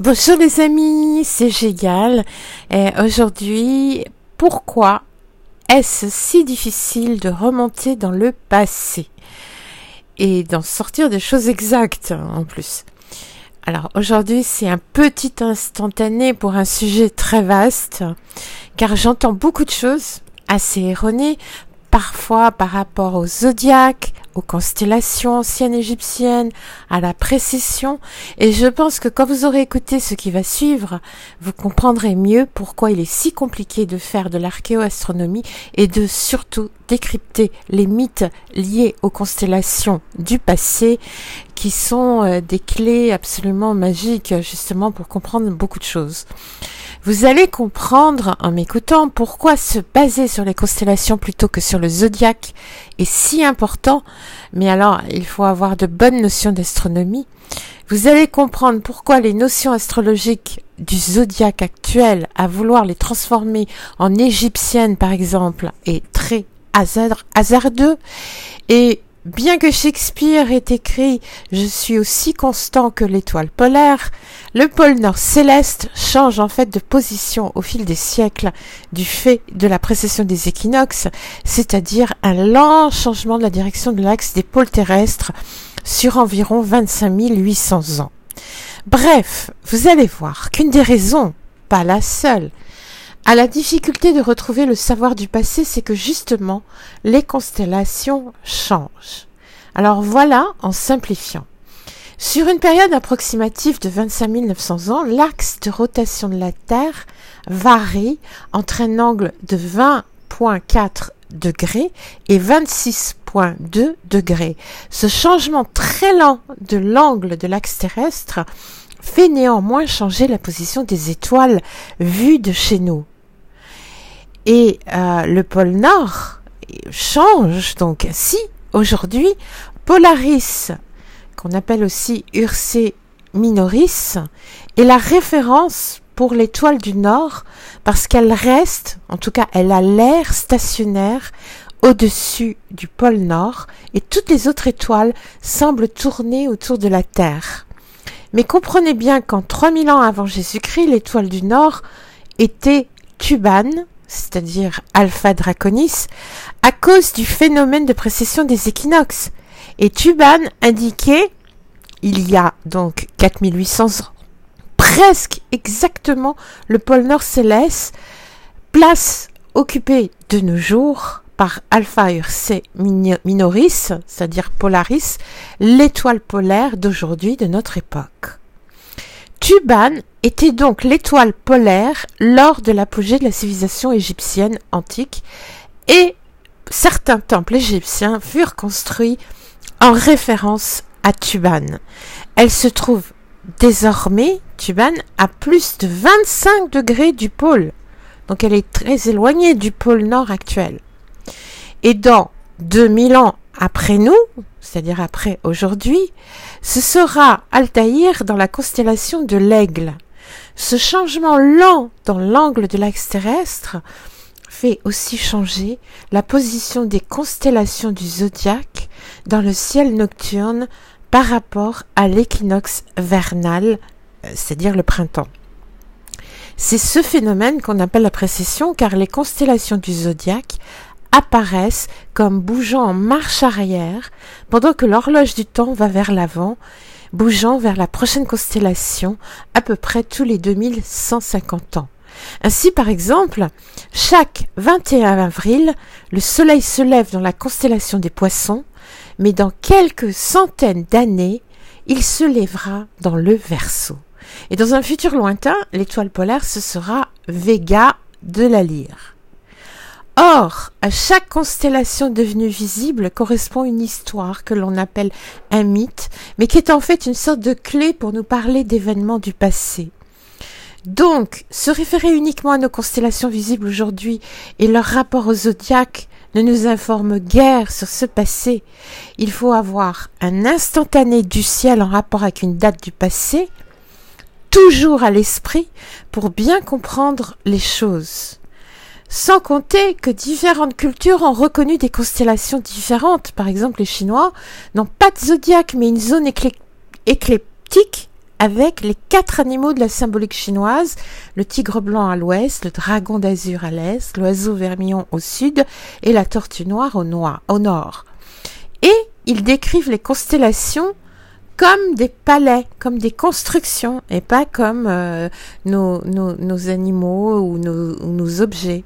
Bonjour les amis, c'est Gégal. Et aujourd'hui, pourquoi est-ce si difficile de remonter dans le passé et d'en sortir des choses exactes en plus? Alors aujourd'hui, c'est un petit instantané pour un sujet très vaste, car j'entends beaucoup de choses assez erronées, parfois par rapport au zodiaque, aux constellations anciennes égyptiennes, à la précision, et je pense que quand vous aurez écouté ce qui va suivre, vous comprendrez mieux pourquoi il est si compliqué de faire de l'archéoastronomie et de surtout décrypter les mythes liés aux constellations du passé, qui sont euh, des clés absolument magiques justement pour comprendre beaucoup de choses. Vous allez comprendre en m'écoutant pourquoi se baser sur les constellations plutôt que sur le zodiaque est si important, mais alors il faut avoir de bonnes notions d'astronomie. Vous allez comprendre pourquoi les notions astrologiques du zodiaque actuel, à vouloir les transformer en égyptiennes par exemple, est très hasardeux et Bien que Shakespeare ait écrit Je suis aussi constant que l'étoile polaire, le pôle nord céleste change en fait de position au fil des siècles du fait de la précession des équinoxes, c'est-à-dire un lent changement de la direction de l'axe des pôles terrestres sur environ 25 800 ans. Bref, vous allez voir qu'une des raisons, pas la seule, à la difficulté de retrouver le savoir du passé, c'est que justement, les constellations changent. Alors voilà, en simplifiant. Sur une période approximative de 25 900 ans, l'axe de rotation de la Terre varie entre un angle de 20.4 degrés et 26.2 degrés. Ce changement très lent de l'angle de l'axe terrestre fait néanmoins changer la position des étoiles vues de chez nous. Et euh, le pôle Nord change. Donc si aujourd'hui Polaris, qu'on appelle aussi Ursé Minoris, est la référence pour l'étoile du Nord parce qu'elle reste, en tout cas elle a l'air stationnaire au-dessus du pôle Nord et toutes les autres étoiles semblent tourner autour de la Terre. Mais comprenez bien qu'en 3000 ans avant Jésus-Christ, l'étoile du Nord était Tubane, c'est-à-dire Alpha Draconis, à cause du phénomène de précession des équinoxes. Et Tuban indiquait, il y a donc 4800 ans, presque exactement le pôle nord céleste, place occupée de nos jours par Alpha Ursae Minoris, c'est-à-dire Polaris, l'étoile polaire d'aujourd'hui de notre époque. Tuban était donc l'étoile polaire lors de l'apogée de la civilisation égyptienne antique et certains temples égyptiens furent construits en référence à Tuban. Elle se trouve désormais, Tuban, à plus de 25 degrés du pôle. Donc elle est très éloignée du pôle nord actuel. Et dans 2000 ans après nous, c'est-à-dire après aujourd'hui, ce sera Altaïr dans la constellation de l'aigle. Ce changement lent dans l'angle de l'axe terrestre fait aussi changer la position des constellations du zodiaque dans le ciel nocturne par rapport à l'équinoxe vernal, euh, c'est-à-dire le printemps. C'est ce phénomène qu'on appelle la précession car les constellations du zodiaque apparaissent comme bougeant en marche arrière pendant que l'horloge du temps va vers l'avant, bougeant vers la prochaine constellation à peu près tous les 2150 ans. Ainsi, par exemple, chaque 21 avril, le soleil se lève dans la constellation des poissons, mais dans quelques centaines d'années, il se lèvera dans le Verseau. Et dans un futur lointain, l'étoile polaire, ce sera Vega de la Lyre. Or, à chaque constellation devenue visible correspond une histoire que l'on appelle un mythe, mais qui est en fait une sorte de clé pour nous parler d'événements du passé. Donc, se référer uniquement à nos constellations visibles aujourd'hui et leur rapport au zodiaque ne nous informe guère sur ce passé. Il faut avoir un instantané du ciel en rapport avec une date du passé, toujours à l'esprit, pour bien comprendre les choses. Sans compter que différentes cultures ont reconnu des constellations différentes. Par exemple, les Chinois n'ont pas de zodiaque, mais une zone écliptique avec les quatre animaux de la symbolique chinoise, le tigre blanc à l'ouest, le dragon d'azur à l'est, l'oiseau vermillon au sud et la tortue noire au, nord. Et ils décrivent les constellations comme des palais, comme des constructions, et pas comme euh, nos, animaux ou nos objets.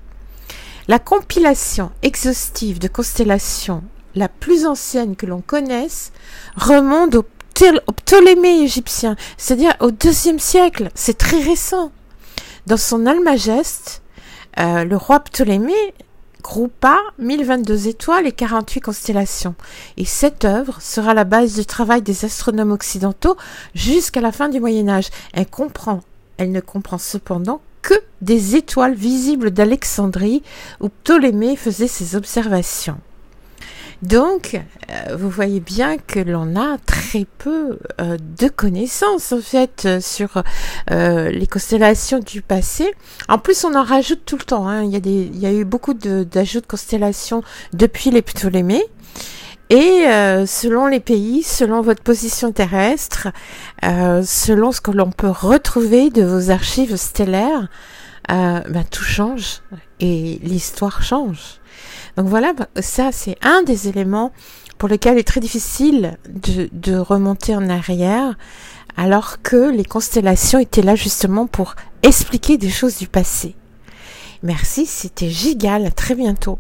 La compilation exhaustive de constellations la plus ancienne que l'on connaisse remonte au, Ptolémée égyptien, c'est-à-dire au deuxième siècle. C'est très récent. Dans son Almageste, euh, le roi Ptolémée groupa 1022 étoiles et 48 constellations. Et cette œuvre sera la base du travail des astronomes occidentaux jusqu'à la fin du Moyen Âge. Elle comprend, elle ne comprend cependant des étoiles visibles d'Alexandrie où Ptolémée faisait ses observations. Donc, euh, vous voyez bien que l'on a très peu euh, de connaissances en fait euh, sur les constellations du passé. En plus, on en rajoute tout le temps. Hein. Il, y a des, il y a eu beaucoup d'ajouts de, constellations depuis les Ptolémées. Et selon les pays, selon votre position terrestre, selon ce que l'on peut retrouver de vos archives stellaires, ben, tout change et l'histoire change. Donc voilà, bah, ça c'est un des éléments pour lesquels il est très difficile de, de remonter en arrière, alors que les constellations étaient là justement pour expliquer des choses du passé. Merci, c'était Gigal, à très bientôt.